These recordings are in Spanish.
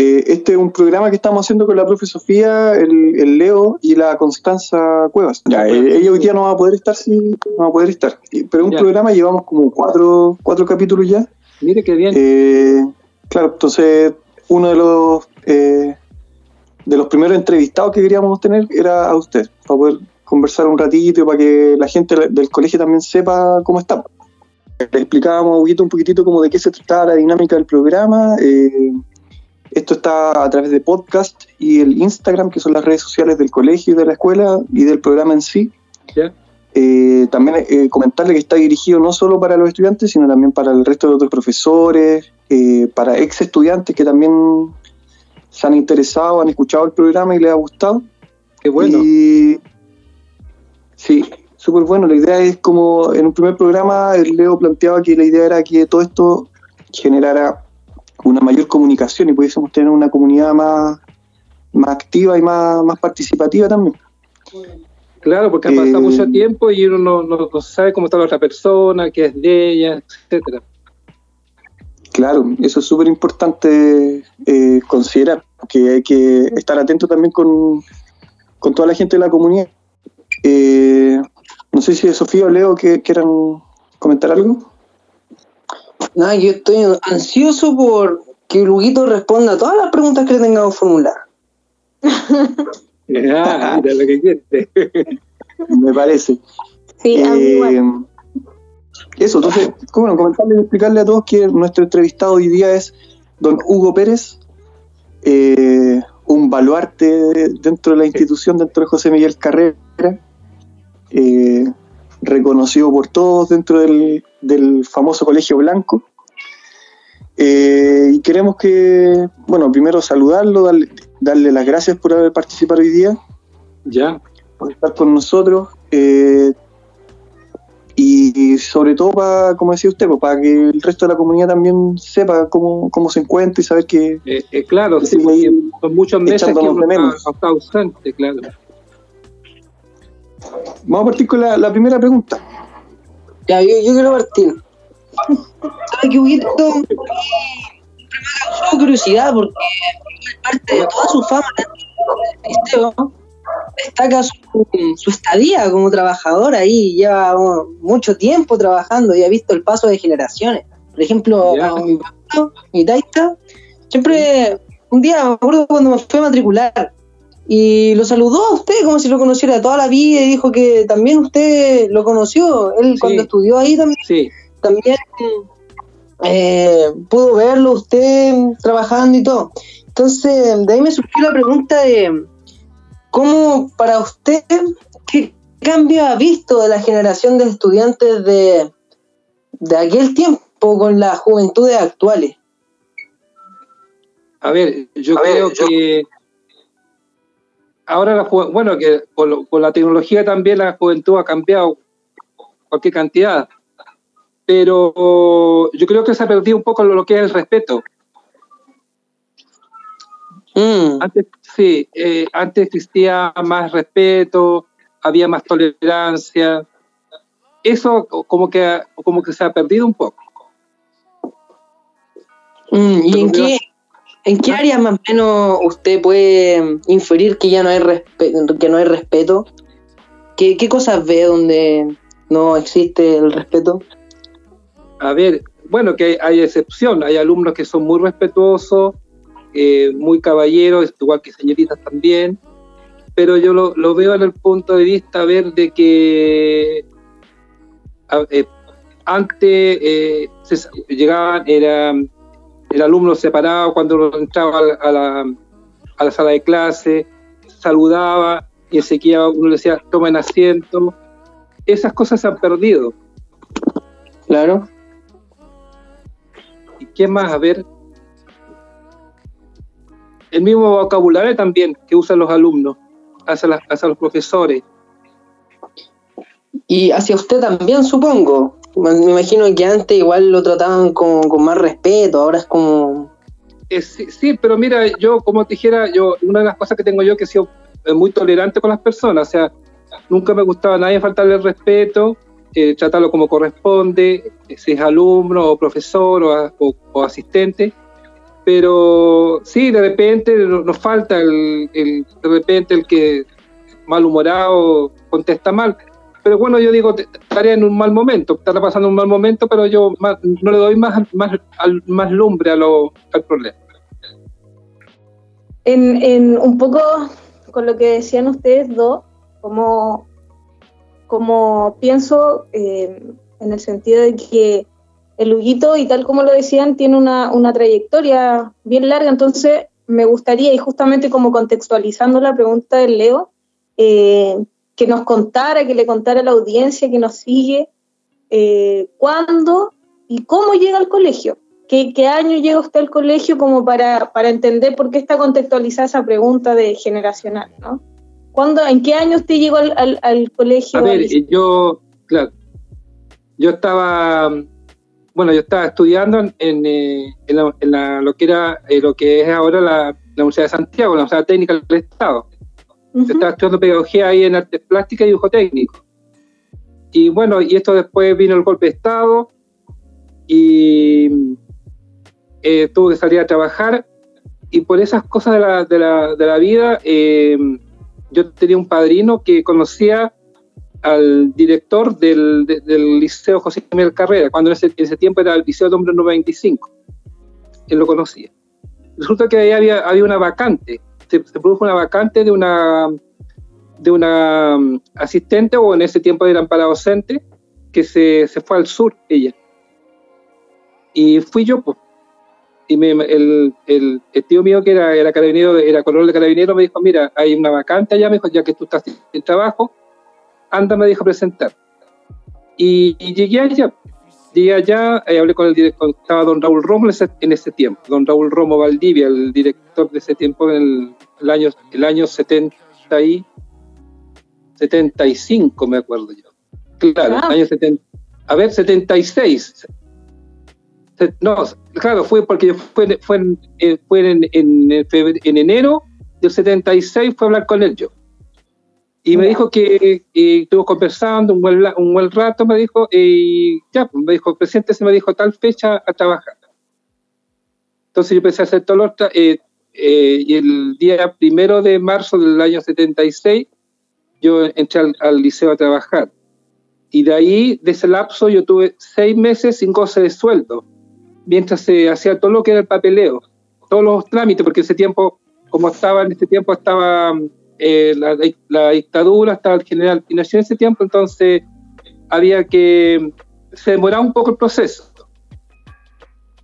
Eh, este es un programa que estamos haciendo con la profe Sofía, el, Leo y la Constanza Cuevas. Ya, eh, ella hoy día no va a poder estar, sí, no va a poder estar. Pero es un programa, llevamos como cuatro, cuatro capítulos ya. Mire qué bien. Eh, claro, entonces uno de los de los primeros entrevistados que queríamos tener era a usted, para poder conversar un ratito y para que la gente del colegio también sepa cómo está. Le explicábamos un poquito, un poquitito como de qué se trataba la dinámica del programa. Eh, esto está a través de podcast y el Instagram, que son las redes sociales del colegio y de la escuela y del programa en sí. Eh, también eh, comentarle que está dirigido no solo para los estudiantes, sino también para el resto de otros profesores, para ex estudiantes que también se han interesado, han escuchado el programa y les ha gustado. Qué bueno. sí, súper bueno. La idea es como en un primer programa, el Leo planteaba que la idea era que todo esto generara una mayor comunicación y pudiésemos tener una comunidad más, más activa y más, más participativa también. Claro, porque ha pasado mucho eh, tiempo y uno no, sabe cómo está la otra persona, qué es de ella, etcétera. Claro, eso es súper importante eh, considerar, que hay que estar atento también con, toda la gente de la comunidad. Eh, no sé si Sofía o Leo que quieran comentar algo. No, yo estoy ansioso por que Luguito responda a todas las preguntas que le tengamos formular. ah, mira lo que quiere. Me parece. Sí, eh, eso, entonces, bueno, comentarle y explicarle a todos que nuestro entrevistado hoy día es don Hugo Pérez, eh, un baluarte dentro de la institución, dentro de José Miguel Carrera, eh, reconocido por todos dentro del, famoso Colegio Blanco. Eh, y queremos que, bueno, primero saludarlo, darle, darle, las gracias por haber participado hoy día. Ya. Por estar con nosotros. Eh, y sobre todo para, como decía usted, pues, para que el resto de la comunidad también sepa cómo, cómo se encuentra y saber que... Eh, eh, claro, sí, son muchos meses que uno está, ausente, claro. Vamos a partir con la, la primera pregunta. Ya, yo, yo quiero partir. ¿Sabes qué, Huguito? Siempre me ha causado curiosidad porque parte de toda su fama ¿no? destaca su, estadía como trabajador ahí, lleva mucho tiempo trabajando y ha visto el paso de generaciones. Por ejemplo, mi mi taita, siempre, un día me acuerdo cuando me fui a matricular y lo saludó a usted como si lo conociera toda la vida y dijo que también usted lo conoció, él cuando estudió ahí también, también eh, pudo verlo usted trabajando y todo. Entonces, de ahí me surgió la pregunta de ¿Cómo para usted, qué cambio ha visto de la generación de estudiantes de, de aquel tiempo con las juventudes actuales? A ver, yo creo que ahora la bueno que con, la tecnología también la juventud ha cambiado cualquier cantidad, pero yo creo que se ha perdido un poco lo, que es el respeto. Mm. Antes, sí, eh, antes existía más respeto, había más tolerancia. Eso como que, como que se ha perdido un poco. Mm, ¿Y en qué, en qué áreas más o menos usted puede inferir que ya no hay, que no hay respeto? ¿Qué, ¿Qué cosas ve donde no existe el respeto? A ver, bueno, que hay excepción, hay alumnos que son muy respetuosos, eh, muy caballeros, igual que señoritas también, pero yo lo, veo en el punto de vista ver de que eh, antes eh, llegaban, era el alumno separado cuando entraba a la, a la sala de clase, saludaba y enseguida uno le decía, tomen asiento. Esas cosas se han perdido. Claro. ¿Y qué más? A ver, el mismo vocabulario también que usan los alumnos hacia, hacia los profesores. Y hacia usted también, supongo. Me imagino que antes igual lo trataban con, con más respeto, ahora es como... sí, pero mira, yo como te dijera, yo una de las cosas que tengo yo que he sido eh, muy tolerante con las personas, o sea, nunca me gustaba a nadie faltarle el respeto, eh, tratarlo como corresponde, si es alumno o profesor o, o asistente, Pero sí, de repente nos falta el, el de repente el que malhumorado contesta mal. Pero bueno, yo digo, estaría en un mal momento, estará pasando un mal momento, pero yo no le doy más, más, más lumbre al problema. En, un poco con lo que decían ustedes dos, como, como pienso eh, en el sentido de que el Huguito, y tal como lo decían, tiene una, una trayectoria bien larga, entonces me gustaría, y justamente como contextualizando la pregunta del Leo, eh, que nos contara, que le contara a la audiencia que nos sigue, eh, cuándo y cómo llega al colegio. ¿Qué, ¿Qué, año llega usted al colegio como para, para entender por qué está contextualizada esa pregunta de generacional? ¿no? ¿Cuándo, ¿En qué año usted llegó al, colegio? A ver, yo, claro, yo estaba, bueno, yo estaba estudiando en, en, eh, la, lo que era, eh, lo que es ahora la, la Universidad de Santiago, la Universidad Técnica del Estado. Estaba estudiando pedagogía ahí en artes plásticas y dibujo técnico. Y bueno, y esto después vino el golpe de Estado y eh, tuve que salir a trabajar y por esas cosas de la, de la, de la vida, eh, yo tenía un padrino que conocía al director del, del Liceo José Miguel Carrera, cuando en ese, en ese, tiempo era el Liceo de Hombre 95. Él lo conocía. Resulta que ahí había, había una vacante se, produjo una vacante de una, de una um, asistente, o en ese tiempo eran para docente, que se, se, fue al sur, ella. Y fui yo, pues. Y me, el, el, el, tío mío, que era, era carabinero, era coronel de carabinero, me dijo, mira, hay una vacante allá, me dijo, ya que tú estás en trabajo, anda, me dijo, presentar. Y, y llegué allá. Llegué allá, eh, hablé con el director, estaba don Raúl Romo en ese, en tiempo, don Raúl Romo Valdivia, el director de ese tiempo en el, el año, el año 70 y 75, me acuerdo yo. Claro, ah. año 70. A ver, 76. No, claro, fue porque fue, fue, en, eh, fue en, en, en, enero del 76, fue a hablar con él yo. Y me dijo que estuvo conversando un buen, un buen rato, me dijo, y ya, pues, me dijo, se me dijo, tal fecha a trabajar. Entonces yo empecé a hacer todo lo, eh, eh, y el día primero de marzo del año 76 yo entré al, liceo a trabajar. Y de ahí, de ese lapso, yo tuve seis meses sin goce de sueldo, mientras se hacía todo lo que era el papeleo, todos los trámites, porque ese tiempo, como estaba en ese tiempo, estaba eh, la, dictadura, estaba el general Pinochet en ese tiempo, entonces había que, se demoraba un poco el proceso.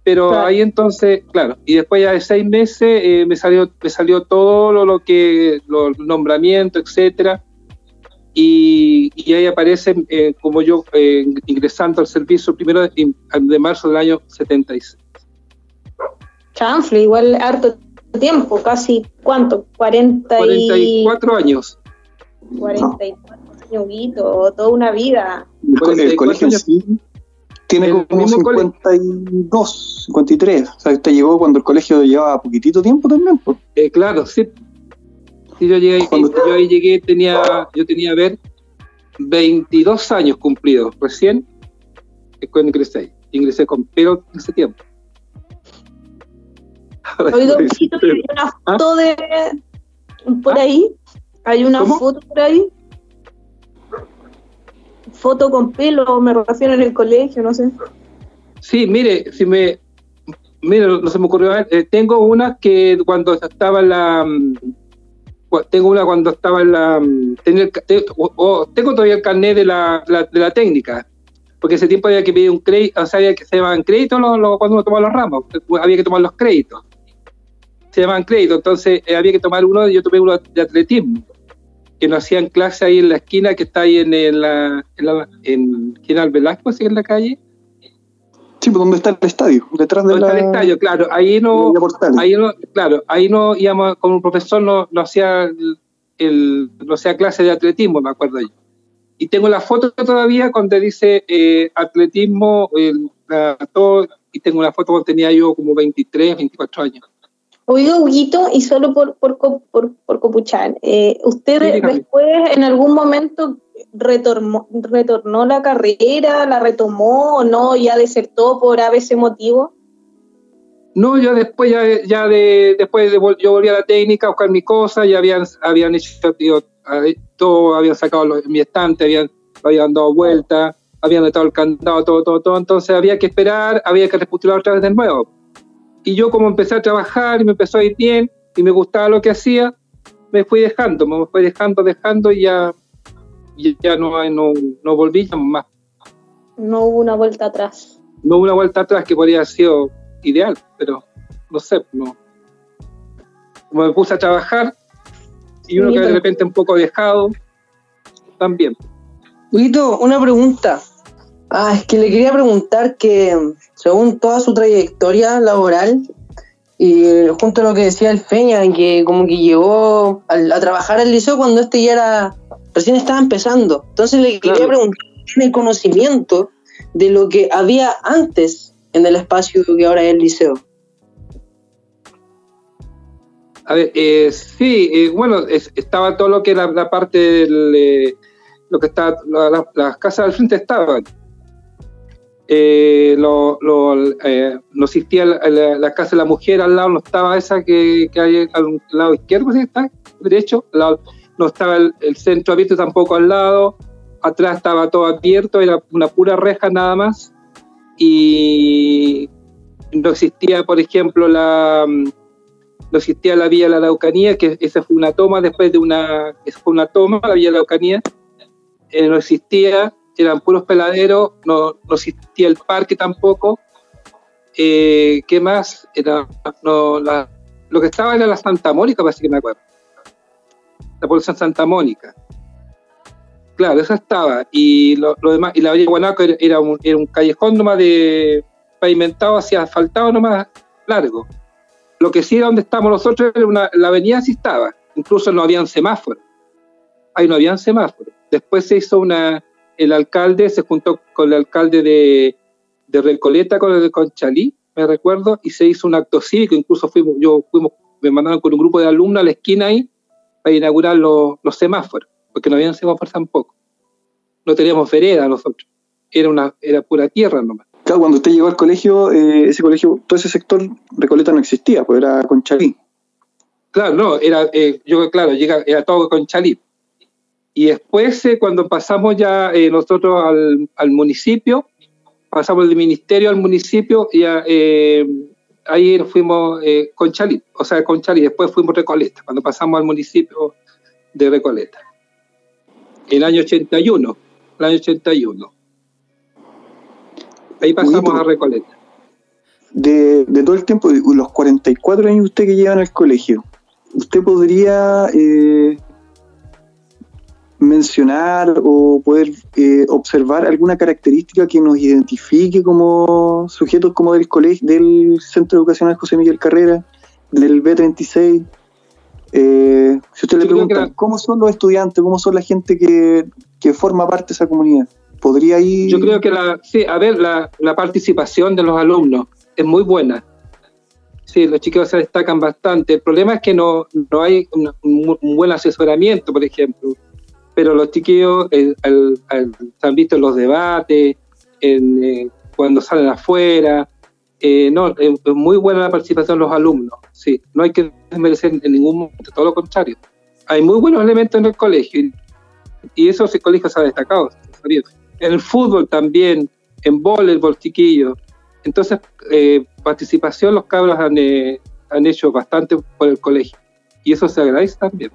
Pero ahí entonces, claro, y después ya de seis meses eh, me salió me salió todo lo, lo que, los nombramientos, etcétera, y, y, ahí aparece eh, como yo eh, ingresando al servicio primero de, de, marzo del año 76. Chanfle, igual harto tiempo, casi, ¿cuánto? 40 y... 44 años. 44 años, toda una vida. El, colegio sí tiene como 52, 53. O sea, usted llegó cuando el colegio llevaba poquitito tiempo también. Eh, claro, sí. sí yo, llegué, yo ahí llegué, tenía, yo tenía, a ver, 22 años cumplidos recién cuando ingresé. Ingresé con pelo en ese tiempo. Oiga, hay una foto de por ¿Ah? ahí. Hay una foto por ahí foto con pelo, me refiero en el colegio, no sé. Sí, mire, si me, mire, no se me ocurrió, eh, tengo una que cuando estaba en la, mm, tengo una cuando estaba en la, mm, tengo, tengo todavía el carnet de la, de la técnica, porque ese tiempo había que pedir un crédito, o sea, había que se llamaban créditos cuando uno tomaba los ramos, había que tomar los créditos, se llamaban créditos, entonces eh, había que tomar uno, yo tomé uno de atletismo, que nos hacían clase ahí en la esquina que está ahí en, la, en, la, en General Velasco, así en la calle. Sí, pues donde está el estadio, detrás de la... está el estadio, claro. Ahí no, ahí no, claro, ahí no íbamos con un profesor, no, no hacía el, no hacía clase de atletismo, me acuerdo yo. Y tengo la foto todavía donde dice eh, atletismo, el, todo, y tengo una foto cuando tenía yo como 23, 24 años. Oiga, Huguito, y solo por, por, por, por copuchar, eh, ¿usted después en algún momento retornó, retornó la carrera, la retomó o no, ya desertó por ese motivo? No, yo después, ya, ya de, después de, yo volví a la técnica a buscar mi cosa, ya habían, habían hecho todo, habían sacado mi estante, habían, habían dado vuelta, habían dado el candado, todo, todo, todo. Entonces había que esperar, había que repostular otra vez de nuevo. Y yo como empecé a trabajar y me empezó a ir bien y me gustaba lo que hacía, me fui dejando, me fui dejando, dejando y ya, ya no, no, no volví más. No hubo una vuelta atrás. No hubo una vuelta atrás que podría haber sido ideal, pero no sé, no. me puse a trabajar y uno que de repente un poco dejado, también. Huguito, una pregunta. Ah, es que le quería preguntar que según toda su trayectoria laboral y junto a lo que decía el Feña, que como que llegó a, trabajar al liceo cuando este ya era, recién estaba empezando. Entonces le quería preguntar, ¿tiene conocimiento de lo que había antes en el espacio que ahora es el liceo? A ver, eh, sí, eh, bueno, estaba todo lo que la parte del, eh, lo que está, las casas al frente estaban. Lo, no existía la, casa de la mujer al lado, no estaba esa que, hay al lado izquierdo, ¿sí está? Derecho, no estaba el, centro abierto tampoco al lado, atrás estaba todo abierto, era una pura reja nada más, y no existía, por ejemplo, la no existía la vía de la Araucanía, que esa fue una toma después de una, esa fue una toma, la vía de la Araucanía, eh, no existía, eran puros peladeros, no, no existía el parque tampoco. Eh, ¿Qué más? Era, no, lo que estaba era la Santa Mónica, parece que me acuerdo. La población Santa Mónica. Claro, esa estaba. Y lo, demás, y la Villa Guanaco era, un, era callejón nomás de pavimentado hacia asfaltado nomás largo. Lo que sí era donde estamos nosotros, una, la avenida sí estaba, incluso no habían semáforos. Ahí no habían semáforos. Después se hizo una, el alcalde se juntó con el alcalde de, de Recoleta, con el de Conchalí, me recuerdo, y se hizo un acto cívico, incluso fuimos, yo fuimos, me mandaron con un grupo de alumnos a la esquina ahí para inaugurar los, los semáforos, porque no habían semáforos tampoco. No teníamos vereda nosotros, era, una, era pura tierra nomás. Claro, cuando usted llegó al colegio, eh, ese colegio, todo ese sector Recoleta no existía, pues era con Chalí. Claro, no, era, eh, yo, claro, llega, era todo con Chalí. Y después, eh, cuando pasamos ya nosotros al, municipio, pasamos del ministerio al municipio y ahí fuimos con Chalí, o sea, con Chalí, después fuimos Recoleta, cuando pasamos al municipio de Recoleta. El año 81, el año 81. Ahí pasamos a Recoleta. De, todo el tiempo, los 44 años usted que lleva en el colegio, ¿usted podría eh, mencionar o poder eh, observar alguna característica que nos identifique como sujetos como del colegio, del Centro Educacional José Miguel Carrera, del B36? Eh, si usted le pregunta, ¿cómo son los estudiantes? ¿Cómo son la gente que, que forma parte de esa comunidad? podría ir... Yo creo que la, sí, a ver, la, la participación de los alumnos es muy buena. Sí, los chicos se destacan bastante. El problema es que no, no hay un, buen asesoramiento, por ejemplo. Pero los chiquillos se han visto en los debates, eh, cuando salen afuera. Eh, no, es muy buena la participación de los alumnos. Sí, no hay que desmerecer en ningún momento, todo lo contrario. Hay muy buenos elementos en el colegio y, eso el colegio se ha destacado en el fútbol también, en voleibol, chiquillos. Entonces, eh, participación los cabros han, eh, han hecho bastante por el colegio. Y eso se agradece también.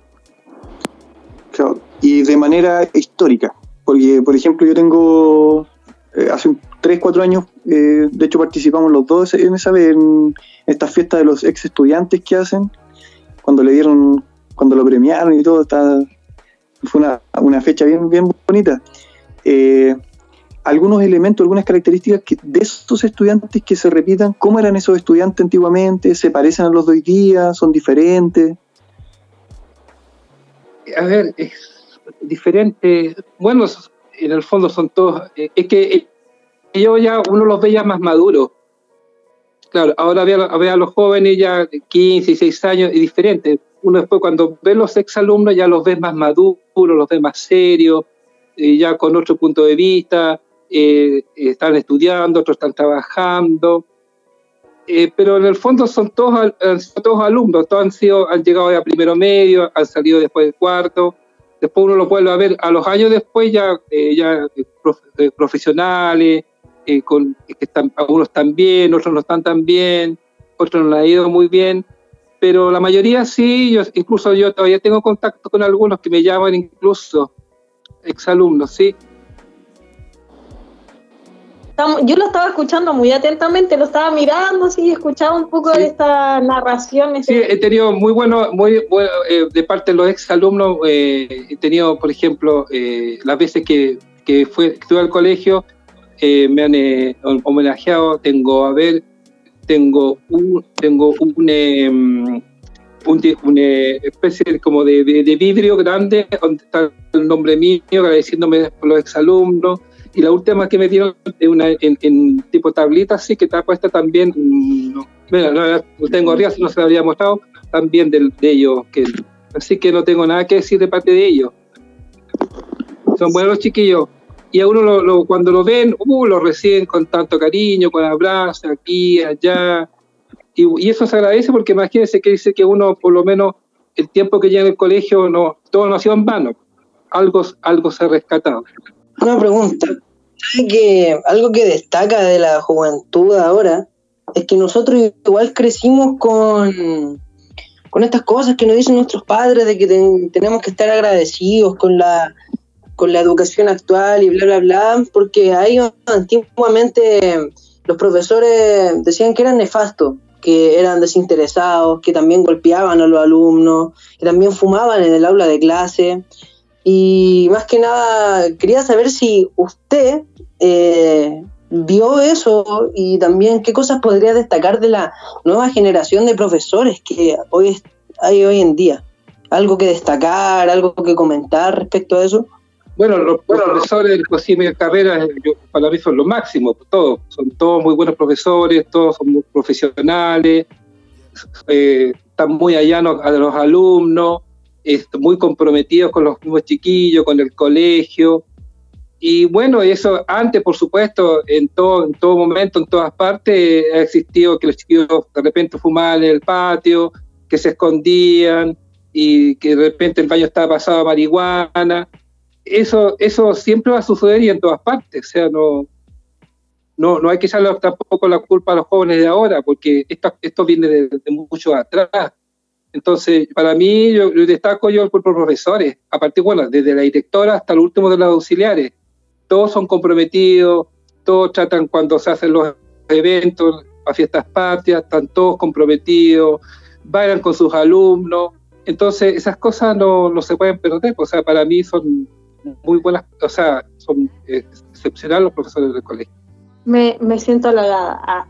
Claro. Y de manera histórica. Porque, por ejemplo, yo tengo, eh, hace 3, 4 años, de hecho participamos los dos en esa vez, en esta fiesta de los ex estudiantes que hacen, cuando le dieron, cuando lo premiaron y todo, está, fue una, una fecha bien, bien bonita. Eh, algunos elementos, algunas características de estos estudiantes que se repitan, cómo eran esos estudiantes antiguamente, se parecen a los de hoy día, son diferentes. A ver, es diferente. Bueno, en el fondo son todos. Eh, es que ellos ya uno los ve ya más maduros. Claro, ahora ve a, los jóvenes ya de 15, 16 años y diferente. Uno después cuando ve los exalumnos ya los ve más maduros, los ve más serios, eh, ya con otro punto de vista, eh, están estudiando, otros están trabajando. eh, pero en el fondo son todos, todos alumnos, todos han, sido, han llegado a primero medio, han salido después del cuarto, después uno lo vuelve a ver a los años después ya, eh, ya eh, profesionales, con, están, algunos están bien, otros no están tan bien, otros no han ido muy bien, pero la mayoría sí, yo, incluso yo todavía tengo contacto con algunos que me llaman incluso exalumnos, sí, yo lo estaba escuchando muy atentamente, lo estaba mirando, sí, escuchaba un poco de esta narración. Sí, he tenido muy bueno, muy bueno, eh, de parte de los ex alumnos, eh, he tenido, por ejemplo, eh, las veces que, que fue, estuve al colegio, me han homenajeado, tengo, a ver, tengo un, tengo un, em, una especie como de, de, vidrio grande donde está el nombre mío, agradeciéndome por los exalumnos y la última que me dieron en, tipo tablita, sí, que está puesta también, mm, no, no, tengo arriba, si no se la habría mostrado, también de, ellos. Que, así que no tengo nada que decir de parte de ellos. Son buenos los chiquillos. Y a uno cuando lo ven, uh, lo reciben con tanto cariño, con abrazos, aquí, allá. Y, y, eso se agradece porque imagínense que dice que uno, por lo menos, el tiempo que lleva en el colegio, no, todo no ha sido en vano. Algo, algo se ha rescatado. Una pregunta. que algo que destaca de la juventud ahora es que nosotros igual crecimos con, con estas cosas que nos dicen nuestros padres de que tenemos que estar agradecidos con la, con la educación actual y bla, bla, bla, porque ahí antiguamente los profesores decían que eran nefastos, que eran desinteresados, que también golpeaban a los alumnos, que también fumaban en el aula de clase. Y más que nada, quería saber si usted eh, vio eso y también qué cosas podría destacar de la nueva generación de profesores que hoy hay hoy en día. ¿Algo que destacar, algo que comentar respecto a eso? Bueno, los, profesores de cocina carrera para mí son lo máximo, todos, son todos muy buenos profesores, todos son muy profesionales, eh, están muy allanos a los alumnos, muy comprometidos con los mismos chiquillos, con el colegio. Y bueno, eso antes, por supuesto, en todo, en todo momento, en todas partes, ha existido que los chiquillos de repente fumaban en el patio, que se escondían y que de repente el baño estaba pasado a marihuana. Eso, eso siempre va a suceder y en todas partes. O sea, no, no, no hay que echarle tampoco la culpa a los jóvenes de ahora, porque esto, esto viene de, de mucho atrás. Entonces, para mí, yo, destaco yo por profesores, a partir, bueno, desde la directora hasta el último de los auxiliares. Todos son comprometidos, todos tratan cuando se hacen los eventos, a fiestas patrias, están todos comprometidos, bailan con sus alumnos. Entonces, esas cosas no, no se pueden perder. O sea, para mí son muy buenas, o sea, son excepcionales los profesores del colegio. Me, me siento halagada. Ah.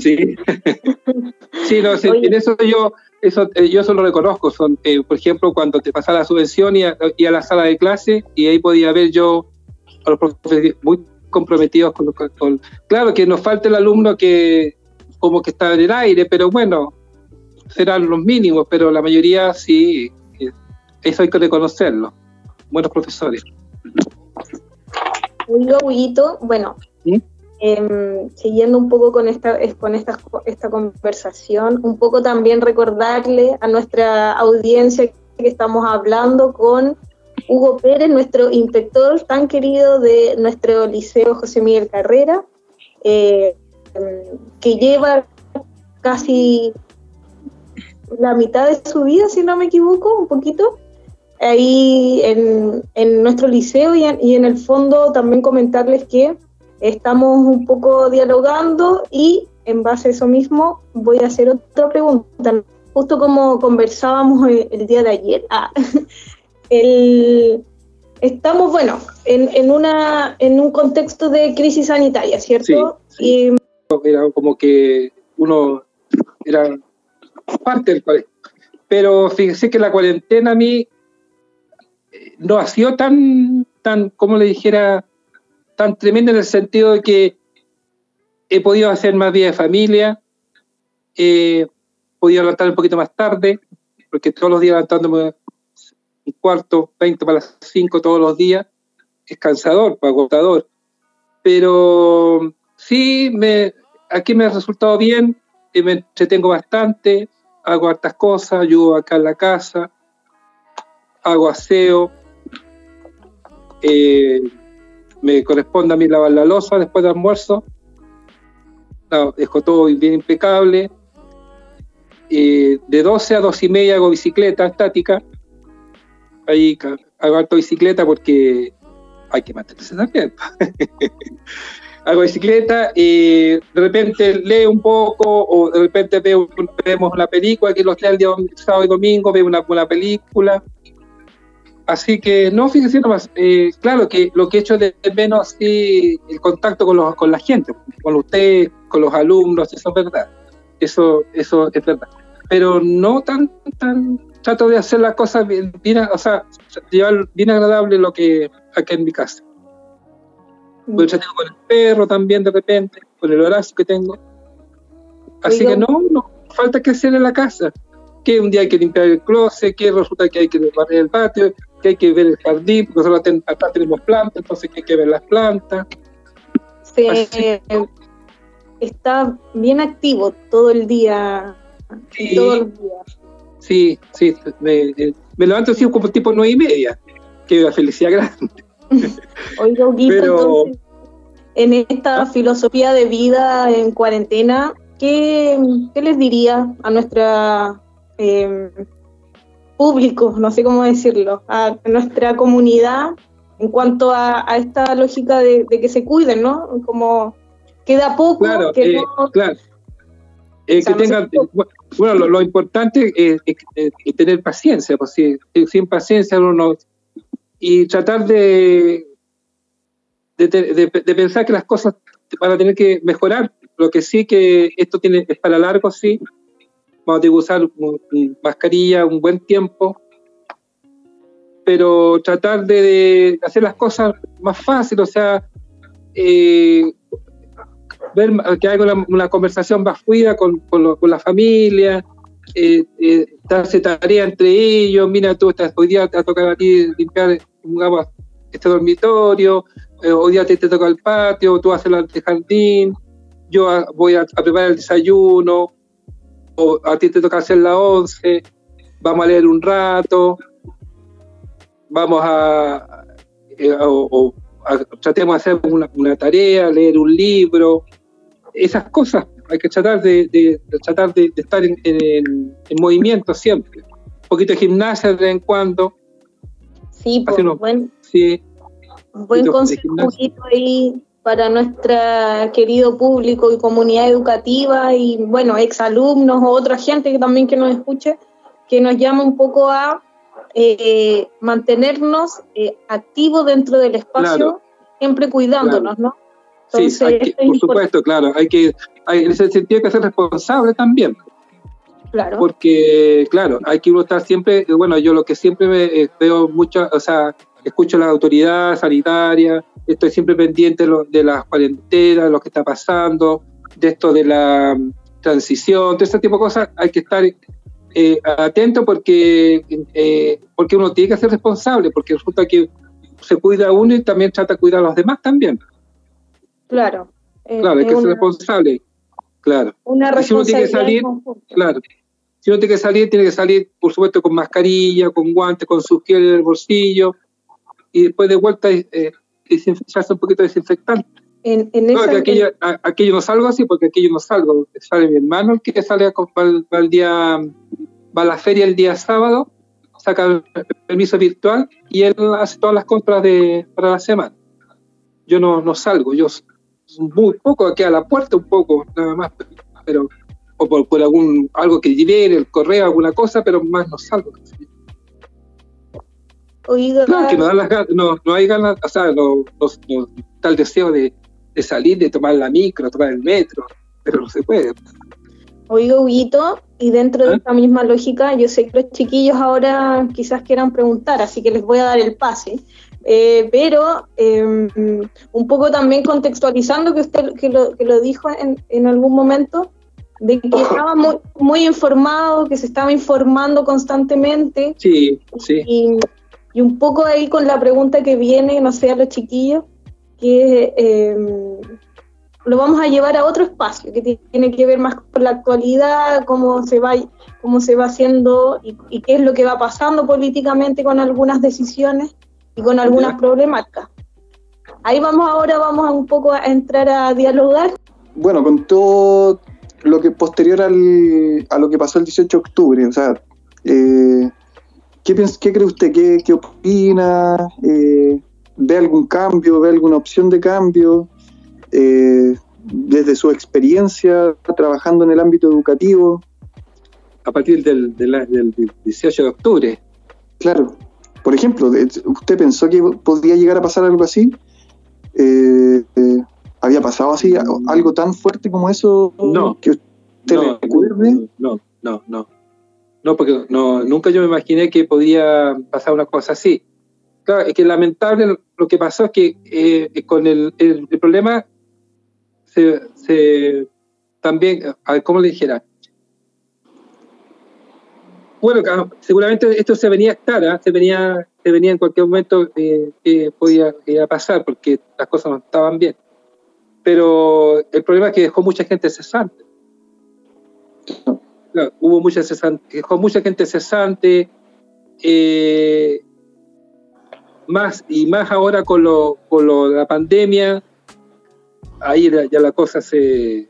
Sí, sí no, en eso yo eso, eh, yo eso lo reconozco. Son, eh, por ejemplo, cuando te pasaba la subvención y a, la sala de clase y ahí podía ver yo a los profesores muy comprometidos con, con, Claro que nos falta el alumno que como que está en el aire, pero bueno, serán los mínimos, pero la mayoría sí, eh, eso hay que reconocerlo. Buenos profesores. Un bueno, eh, siguiendo un poco con esta, con esta, esta conversación, un poco también recordarle a nuestra audiencia que estamos hablando con Hugo Pérez, nuestro inspector tan querido de nuestro liceo José Miguel Carrera, eh, que lleva casi la mitad de su vida, si no me equivoco, un poquito, ahí en, en nuestro liceo y en el fondo también comentarles que estamos un poco dialogando y en base a eso mismo voy a hacer otra pregunta. Justo como conversábamos el, día de ayer, ah, estamos, bueno, en, en, una, en un contexto de crisis sanitaria, ¿cierto? Y, era como que uno era parte del colegio. Pero fíjese que la cuarentena a mí eh, no ha sido tan, tan, como le dijera, tan tremenda en el sentido de que he podido hacer más vida de familia, he podido levantar un poquito más tarde, porque todos los días levantándome un cuarto, 20 para las 5 todos los días, es cansador, pues, agotador. Pero sí, me, aquí me ha resultado bien. y me entretengo bastante, hago hartas cosas, ayudo acá en la casa, hago aseo, eh, me corresponde a mí lavar la losa después del almuerzo, dejo todo bien impecable, eh, de 12 a 2 y media hago bicicleta estática, ahí hago harto bicicleta porque hay que mantenerse también. hago bicicleta y de repente leo un poco o de repente veo, vemos una película, que los días el día sábado y domingo veo una, una película. Así que no, fíjense nomás, eh, claro que lo que he hecho de, menos así el contacto con, los, con la gente, con usted, con los alumnos, eso es verdad, eso, eso es verdad. Pero no tan, tan, trato de hacer las cosas bien, bien o sea, llevar bien agradable lo que acá en mi casa. Ya tengo con el perro también de repente, con el horario que tengo. Así que no, no, falta que hacer en la casa. Que un día hay que limpiar el closet, que resulta que hay que barrer el patio, que hay que ver el jardín, porque nosotros acá tenemos plantas, entonces hay que ver las plantas. Sí, está bien activo todo el día, sí, todos los días. Sí, sí, me, me levanto así como tipo nueve y media, que una felicidad grande. Oiga, entonces, en esta filosofía de vida en cuarentena, ¿qué, les diría a nuestra em, público, no sé cómo decirlo, a nuestra comunidad en cuanto a, esta lógica de, que se cuiden, ¿no? Como queda poco, claro, que eh, claro. Eh, que tengan, bueno, lo, importante es, tener paciencia, pues si, sin paciencia uno no, y tratar de, de, pensar que las cosas van a tener que mejorar. Lo que sí que esto tiene es para largo, sí. Vamos a tener usar mascarilla un buen tiempo, pero tratar de, hacer las cosas más fáciles, o sea, eh, ver que hay una, conversación más fluida con, con, la familia, eh, eh, darse tarea entre ellos, mira, tú estás, hoy día te ha tocado a ti limpiar este dormitorio, eh, hoy día te, te, toca el patio, tú haces el jardín, yo voy a, preparar el desayuno, o a ti te toca hacer la once, vamos a leer un rato, vamos a, eh, o, tratemos de hacer una, una, tarea, leer un libro, esas cosas hay que tratar de, tratar de, estar en, movimiento siempre. Un poquito de gimnasia de vez en cuando. Sí, pues, buen, sí, buen consejo ahí para nuestro querido público y comunidad educativa y, bueno, exalumnos o otra gente que también que nos escuche, que nos llama un poco a eh, mantenernos eh, activos dentro del espacio, siempre cuidándonos, ¿no? sí, por supuesto, claro, hay que, hay, en ese sentido hay que ser responsable también. Claro. Porque, claro, hay que estar siempre, bueno, yo lo que siempre eh, veo mucho, o sea, escucho a las autoridades sanitarias, estoy siempre pendiente de las cuarentenas, de lo que está pasando, de esto de la mm, transición, de ese tipo de cosas, hay que estar eh, atento porque, eh, porque uno tiene que ser responsable, porque resulta que se cuida uno y también trata de cuidar a los demás también. Claro. Eh, claro, hay que ser responsable. Claro. Una responsabilidad. Si uno tiene que salir, claro. Si uno tiene que salir, tiene que salir, por supuesto, con mascarilla, con guantes, con su gel en el bolsillo. Y después de vuelta, eh, hace un poquito desinfectante. En, en no, aquello, aquello, no salgo así, porque aquello no salgo. Sale mi hermano, el que sale va, el día, va a la feria el día sábado, saca el permiso virtual y él hace todas las compras de, para la semana. Yo no, no salgo, yo muy poco, aquí a la puerta un poco, nada más, pero o por, por algún algo que lleve el correo, alguna cosa, pero más no salgo. Oiga, no, que no, dan las ganas, no, no hay ganas, o sea, no, no, el deseo de, de, salir, de tomar la micro, tomar el metro, pero no se puede. Oiga, Huguito, y dentro de ¿Ah? esta misma lógica, yo sé que los chiquillos ahora quizás quieran preguntar, así que les voy a dar el pase. Eh, pero em, un poco también contextualizando que usted que lo, que lo dijo en, en algún momento, de que estaba muy, muy informado, que se estaba informando constantemente. Sí, sí. Y, y, un poco ahí con la pregunta que viene, no sé, a los chiquillos, que em, lo vamos a llevar a otro espacio que tiene que ver más con la actualidad, cómo se va, cómo se va haciendo y, qué es lo que va pasando políticamente con algunas decisiones y con algunas problemáticas. Ahí vamos ahora, vamos a un poco a entrar a dialogar. Bueno, con todo lo que posterior al, a lo que pasó el 18 de octubre, o sea, eh, ¿qué, ¿qué, cree usted? ¿Qué, qué opina? Eh, ¿Ve algún cambio? ¿Ve alguna opción de cambio? Eh, desde su experiencia trabajando en el ámbito educativo. A partir del, 18 de octubre. Claro. Por ejemplo, ¿usted pensó que podía llegar a pasar algo así? Eh, eh, ¿Había pasado así algo tan fuerte como eso? No. Que usted no, recuerde? No, no, no. No, porque no, nunca yo me imaginé que podía pasar una cosa así. Claro, es que lamentable lo que pasó es que con el, problema se, también, a ver, ¿cómo le dijera? Bueno, seguramente esto se venía a estar, ¿ah? se, venía, se venía en cualquier momento eh, que podía pasar porque las cosas no estaban bien. Pero el problema es que dejó mucha gente cesante. Hubo mucha cesante, mucha gente cesante, eh, más y más ahora con, la pandemia, ahí ya la cosa se,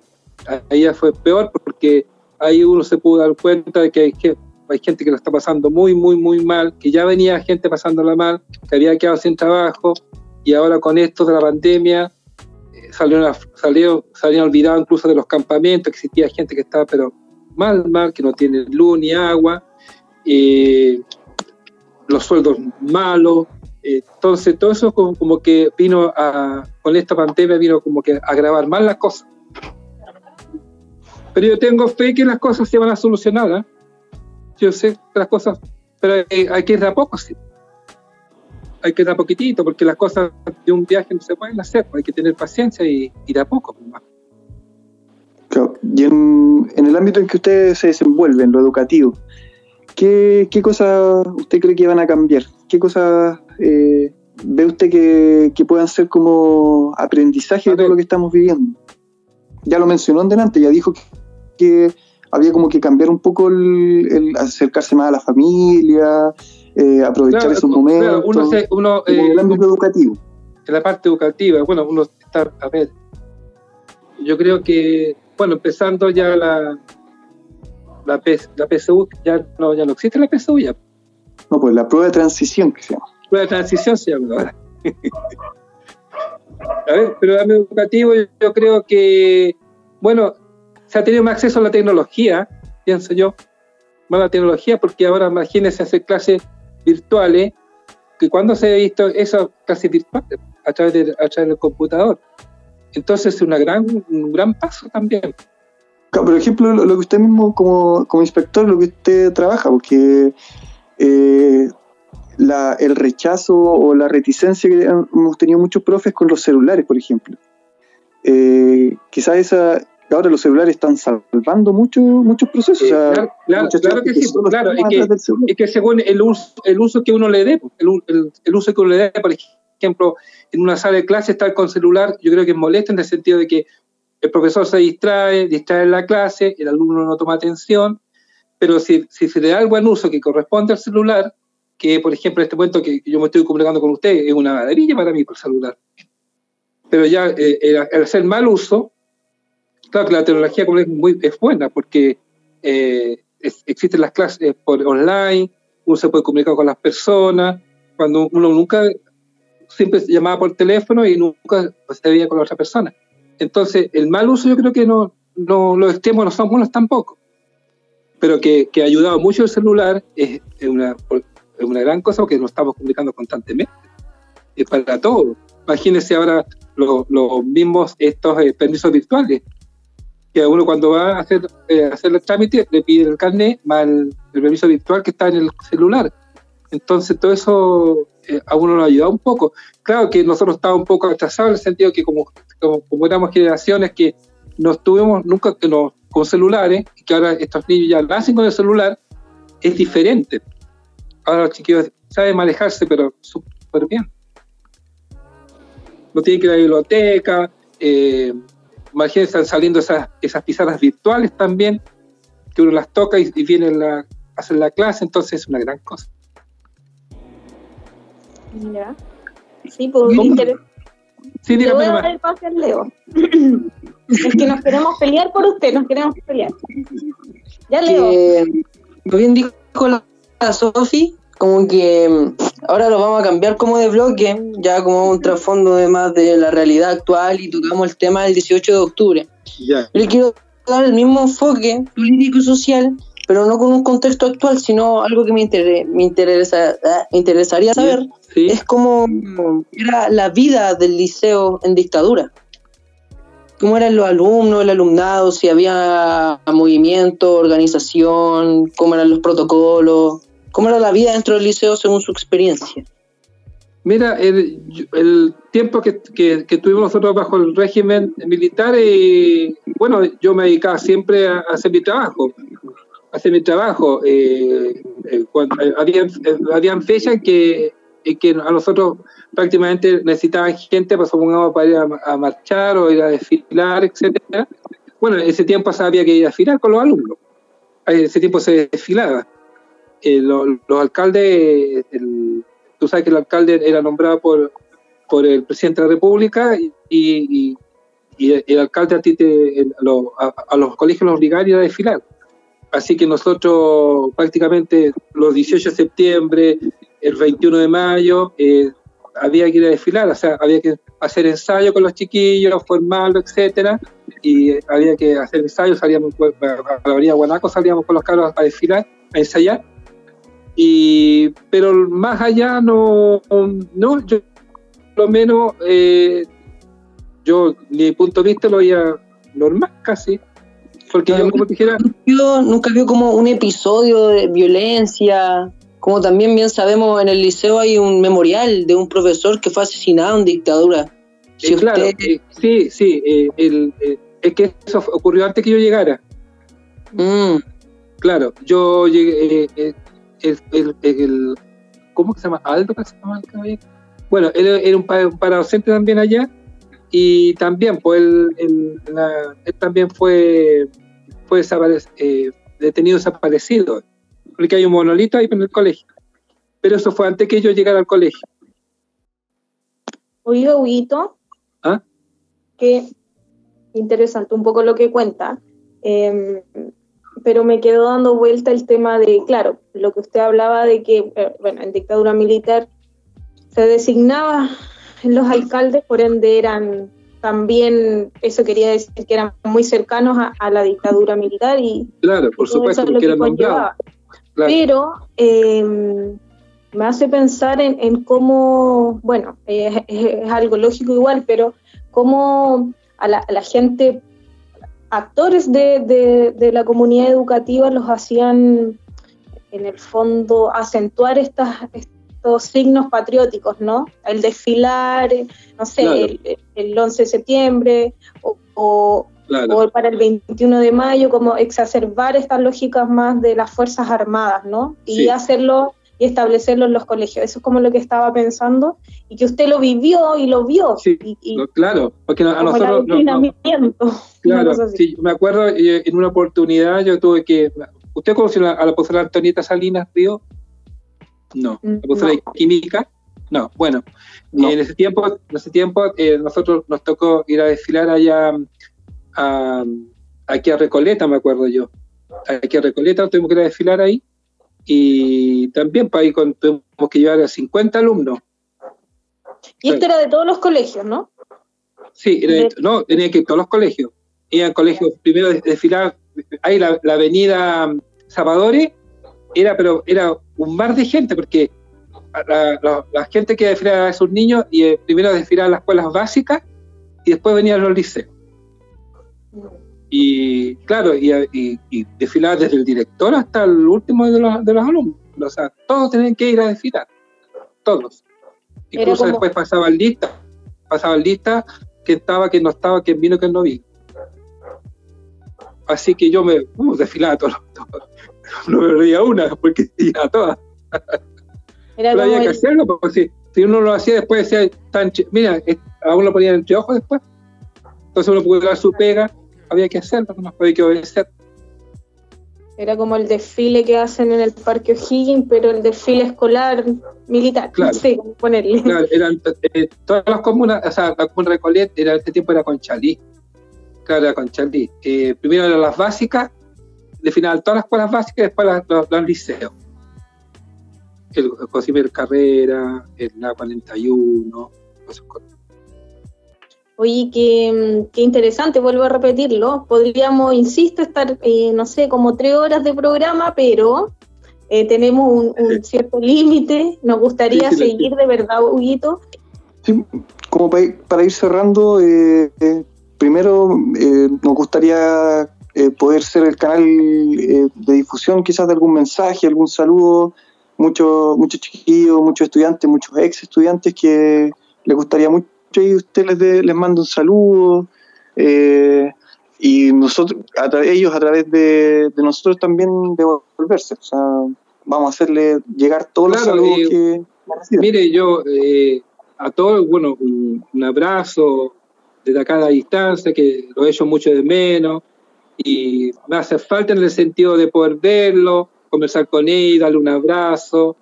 ahí ya fue peor porque ahí uno se pudo dar cuenta de que hay, gente que lo está pasando muy, muy, muy mal, que ya venía gente pasándola mal, que había quedado sin trabajo y ahora con esto de la pandemia eh, salieron, salieron olvidados incluso de los campamentos, existía gente que estaba pero mal, mal, que no tiene luz ni agua, eh, los sueldos malos, entonces, todo eso como, que vino a, con esta pandemia vino como que a agravar más las cosas. Pero yo tengo fe que las cosas se van a solucionar. ¿eh? Yo sé que las cosas, pero hay, que ir a poco, sí. Hay que ir a poquitito, porque las cosas de un viaje no se pueden hacer, pues hay que tener paciencia y, ir a poco. Pues, claro. Y en, en el ámbito en que usted se desenvuelve, en lo educativo, ¿qué, qué cosas usted cree que van a cambiar? ¿Qué cosas eh, ve usted que, puedan ser como aprendizaje de todo lo que estamos viviendo? Ya lo mencionó en delante, ya dijo que, había como que cambiar un poco el, acercarse más a la familia, eh, aprovechar esos momentos. uno en el ámbito educativo. En la parte educativa, bueno, uno está, a ver, yo creo que, bueno, empezando ya la, la, la PSU, ya no, ya no existe la PSU ya. No, pues la prueba de transición que se llama. Prueba de transición se llama ahora. a ver, pero el educativo yo creo que, bueno, se ha tenido más acceso a la tecnología, pienso yo, más a la tecnología, porque ahora imagínense hacer clases virtuales, que cuando se ha visto eso clases virtuales a través, de, a través del computador. Entonces es una gran, un gran paso también. Por ejemplo, lo, que usted mismo como, como inspector, lo que usted trabaja, porque eh, el rechazo o la reticencia que hemos tenido muchos profes con los celulares, por ejemplo. Eh, quizás esa, ahora los celulares están salvando mucho, muchos procesos. claro, claro, que, sí, claro, es que, según el uso, el uso que uno le dé, el, el, uso que uno le dé, por ejemplo, en una sala de clase estar con celular, yo creo que es molesto en el sentido de que el profesor se distrae, distrae la clase, el alumno no toma atención, pero si, si se le da el buen uso que corresponde al celular, que por ejemplo en este momento que yo me estoy comunicando con usted, es una maravilla para mí por celular. Pero ya eh, el, hacer mal uso, claro que la tecnología es, muy, es buena porque eh, existen las clases por online, uno se puede comunicar con las personas, cuando uno nunca siempre llamaba por teléfono y nunca se veía con la otra persona. Entonces, el mal uso yo creo que no, no los extremos no son buenos tampoco pero que, que, ha ayudado mucho el celular es, una, es una gran cosa porque nos estamos comunicando constantemente. Es para todo. Imagínense ahora los, mismos estos eh, permisos virtuales, que uno cuando va a hacer, eh, hacer el trámite le pide el carnet más el, permiso virtual que está en el celular. Entonces todo eso eh, a uno nos ha ayudado un poco. Claro que nosotros estábamos un poco atrasados en el sentido que como, como, como éramos generaciones que no estuvimos nunca que nos, con celulares, que ahora estos niños ya nacen con el celular, es diferente ahora los chiquillos saben manejarse, pero súper bien. No tienen que ir a la biblioteca, eh, imagínense, están saliendo esas, esas pizarras virtuales también, que uno las toca y, y vienen a hacer la clase, entonces es una gran cosa. Ya. Sí, pues ¿Cómo? inter- Sí, Le voy a dar el pase al Leo. es que nos queremos pelear por usted, nos queremos pelear. Ya, Leo. que, bien dijo la, la Sofi, como que mm, ahora lo vamos a cambiar como de bloque, ya como un trasfondo de más de la realidad actual y tocamos el tema del 18 de octubre. Ya. Yo le quiero dar el mismo enfoque político y social, pero no con un contexto actual, sino algo que me, inter- me, interesa, ah, me interesaría saber, Sí. es como era la vida del liceo en dictadura. ¿Cómo eran los alumnos, el alumnado? Si había movimiento, organización, cómo eran los protocolos, cómo era la vida dentro del liceo según su experiencia. Mira, el, el tiempo que, que- que tuvimos nosotros bajo el régimen militar, eh, bueno, yo me dedicaba siempre a, a hacer mi trabajo, a hacer mi trabajo. eh, eh, cuando- eh, habían, habían fechas que, en que a nosotros prácticamente necesitaban gente, pues, supongamos, para ir a, marchar o ir a desfilar, etcétera. Bueno, en ese tiempo había que ir a desfilar con los alumnos. Ese tiempo se desfilaba. Eh, lo- los alcaldes, tú sabes que el alcalde era nombrado por, por el presidente de la República y, y- y el, alcalde a, ti te- a, los colegios los obligaba a a desfilar. Así que nosotros prácticamente los 18 de septiembre, el 21 de mayo, eh, había que ir a desfilar, o sea, había que hacer ensayo con los chiquillos, formarlo, etcétera, y había que hacer ensayo, salíamos a la avenida Guanaco, salíamos con los carros a desfilar, a ensayar, y pero más allá no, no yo por lo menos eh, yo mi punto de vista lo veía normal casi porque yo como te dijera Yo nunca vio como un episodio de violencia, como también bien sabemos en el liceo hay un memorial de un profesor que fue asesinado en dictadura. Si eh, claro. Eh, sí sí eh, el, eh, es que eso ocurrió antes que yo llegara. Mm, claro yo llegué eh, el, el, el- ¿cómo que se llama? Aldo que se llama el bueno él era un, pa- un paradocente también allá y también pues él, él- la- él también fue fue desaparec- eh, detenido desaparecido porque hay un monolito ahí en el colegio. Pero eso fue antes que yo llegara al colegio. Oiga, Huguito, ¿Ah? qué interesante un poco lo que cuenta, eh, pero me quedó dando vuelta el tema de, claro, lo que usted hablaba de que, eh, bueno, en dictadura militar se designaba los alcaldes, por ende eran también, eso quería decir que eran muy cercanos a, a la dictadura militar y claro por supuesto porque que era nombrado conllevaba. Claro. Pero eh, me hace pensar en, en cómo, bueno, es, es algo lógico igual, pero cómo a la, a la gente, actores de, de- de la comunidad educativa los hacían, en el fondo, acentuar estas, estos signos patrióticos, ¿no? El desfilar, no sé, Claro. el, el 11 de septiembre o- o claro. o para el 21 de mayo, como exacerbar estas lógicas más de las Fuerzas Armadas, ¿no? Y Sí. hacerlo y establecerlo en los colegios. Eso es como lo que estaba pensando y que usted lo vivió y lo vio. Sí, y, y No, claro porque a nosotros no- no- Claro, sí, me acuerdo eh, en una oportunidad yo tuve que. ¿Usted conoció a la profesora Antonieta Salinas Río? No. Mm, ¿La profesora de química? No. Bueno, No. en ese tiempo, en ese tiempo eh, nosotros nos tocó ir a desfilar allá a, aquí a Recoleta, me acuerdo yo. Aquí a Recoleta tuvimos que ir a desfilar ahí. Y también para ahí con, tuvimos que llevar a 50 alumnos. y esto era de todos los colegios, ¿no? Sí, era- De- no, tenía que ir a todos los colegios. Iban colegios, primero de- desfilar, ahí la, la avenida Salvadores, era, pero era un mar de gente, porque la, la- la gente que desfilaba a esos niños, y eh, primero desfilaban las escuelas básicas, y después venían los liceos. Y claro, y, y, y desfilar desde el director hasta el último de los, de los alumnos. O sea, todos tenían que ir a desfilar. Todos. Incluso como- después pasaban listas. Pasaban listas que estaba, que no estaba, que vino, que no vino. Así que yo me uh, desfilaba todos los- todos. No me perdía una, porque iba a todas. Era Pero había que el- hacerlo, porque si, si uno lo hacía después, decía, tan ch- mira, a uno lo ponían entre ojos después. Entonces uno puede dar su pega, había que hacerlo, no había que obedecer. Era como el desfile que hacen en el Parque O'Higgins, pero el desfile escolar militar. Claro. Cómo ponerle. Claro, eran eh, todas las comunas, o sea, la comuna Recollet era este tiempo era Conchalí. Claro, era Conchalí. Eh, primero eran las básicas, de final todas las escuelas básicas, y después las- los, los liceos. El José Miguel Carrera, el La 41, esas cosas. Oye, qué, qué interesante, vuelvo a repetirlo. Podríamos, insisto, estar, eh, no sé, como tres horas de programa, pero eh, tenemos un, un cierto límite. Nos gustaría Sí, sí, lo seguir de verdad, Huguito. Sí, como pa- para ir cerrando, eh, eh, primero eh, nos gustaría eh, poder ser el canal eh, de difusión quizás de algún mensaje, algún saludo, muchos muchos chiquillos, muchos estudiantes, muchos ex estudiantes que les gustaría mucho y usted les, dé- les manda un saludo eh, y nosotros, a tra- ellos a través de, de nosotros también devolverse, o sea, vamos a hacerle llegar todos los saludos que. Mire, yo eh, a todos, bueno, un, un abrazo desde acá a la distancia, que lo echo mucho de menos, y me hace falta en el sentido de poder verlo, conversar con él, darle un abrazo.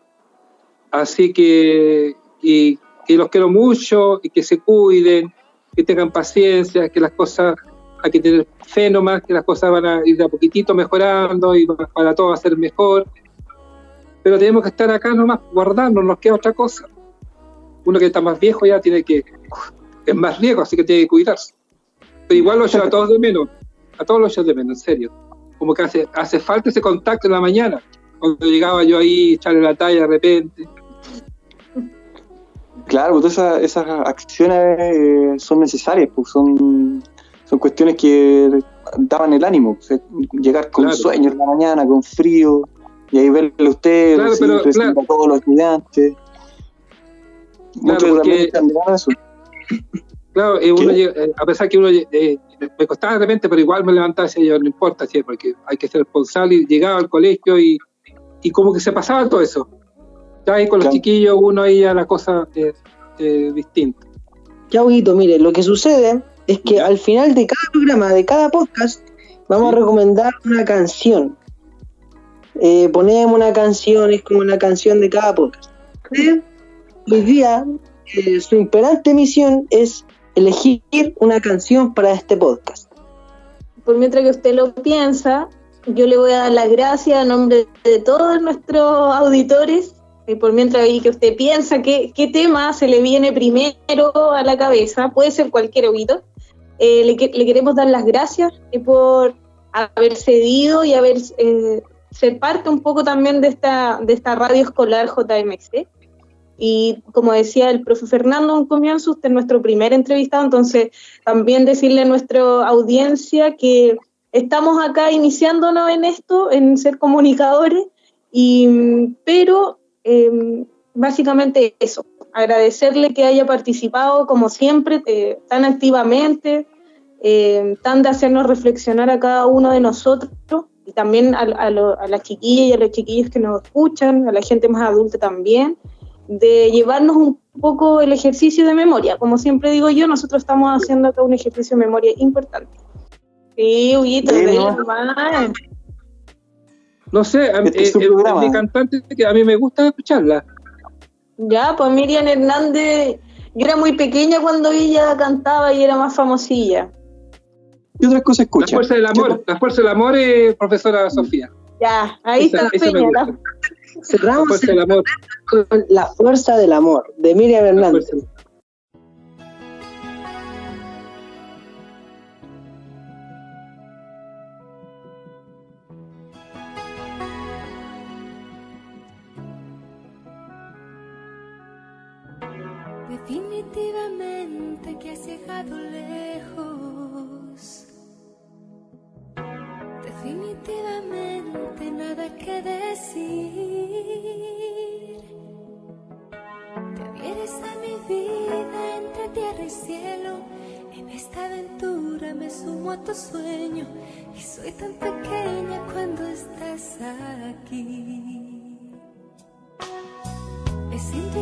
Así que, y, que los quiero mucho y que se cuiden, que tengan paciencia, que las cosas, hay que tener fe nomás, que las cosas van a ir de a poquitito mejorando y para todo va a ser mejor. Pero tenemos que estar acá nomás, guardando, no nos queda otra cosa. Uno que está más viejo ya tiene que, es más riesgo, así que tiene que cuidarse. Pero igual lo echo a todos de menos, a todos los echo de menos, en serio. Como que hace, hace falta ese contacto en la mañana, cuando llegaba yo ahí, echarle la talla de repente. Claro, pues esas, esas acciones eh, son necesarias, pues son, son cuestiones que daban el ánimo. o sea, llegar con Claro. sueño en la mañana, con frío, y ahí verle a usted, Claro, pero, claro. a todos los estudiantes. Muchos porque- también están de eso. Claro, eh, uno llega- eh, a pesar que uno eh, me costaba de repente, pero igual me levantaba y decía yo, no importa, sí, porque hay que ser responsable. Y llegaba al colegio y, y como que se pasaba todo eso. Ya ahí con los chiquillos, uno ahí ya la cosa es eh, distinta. Ya, Huguito, mire, lo que sucede es que al final de cada programa, de cada podcast, vamos Sí. a recomendar una canción. Eh, ponemos una canción, es como una canción de cada podcast. Eh, Hoy día, eh, su imperante misión es elegir una canción para este podcast. Por mientras que usted lo piensa, yo le voy a dar las gracias a nombre de todos nuestros auditores. Y por mientras ahí que usted piensa qué, qué tema se le viene primero a la cabeza, puede ser cualquier oído, eh, le, que- le queremos dar las gracias eh, por haber cedido y haber eh, ser parte un poco también de esta, de esta radio escolar JMC. Y como decía el profe Fernando en comienzo, usted es nuestro primer entrevistado, entonces también decirle a nuestra audiencia que estamos acá iniciándonos en esto, en ser comunicadores, y, pero eh, básicamente eso, agradecerle que haya participado como siempre, eh, tan activamente, eh, tan de hacernos reflexionar a cada uno de nosotros y también a, a lo- a las chiquillas y a los chiquillos que nos escuchan, a la gente más adulta también, de llevarnos un poco el ejercicio de memoria. Como siempre digo yo, nosotros estamos haciendo acá un ejercicio de memoria importante. Sí, Huguito, dale ¿no? sé, a mí- Este es eh, eh, mi cantante que a mí me gusta escucharla. Ya, pues Miriam Hernández, yo era muy pequeña cuando ella cantaba y era más famosilla. ¿Qué otras cosas La escucha? fuerza del amor, la fuerza del amor, eh, profesora Sofía. Ya, ahí Esa- está me Peña. gusta. la- La Cerramos fuerza del amor. con La Fuerza del Amor, de Miriam la Hernández.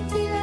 Es intuitivamente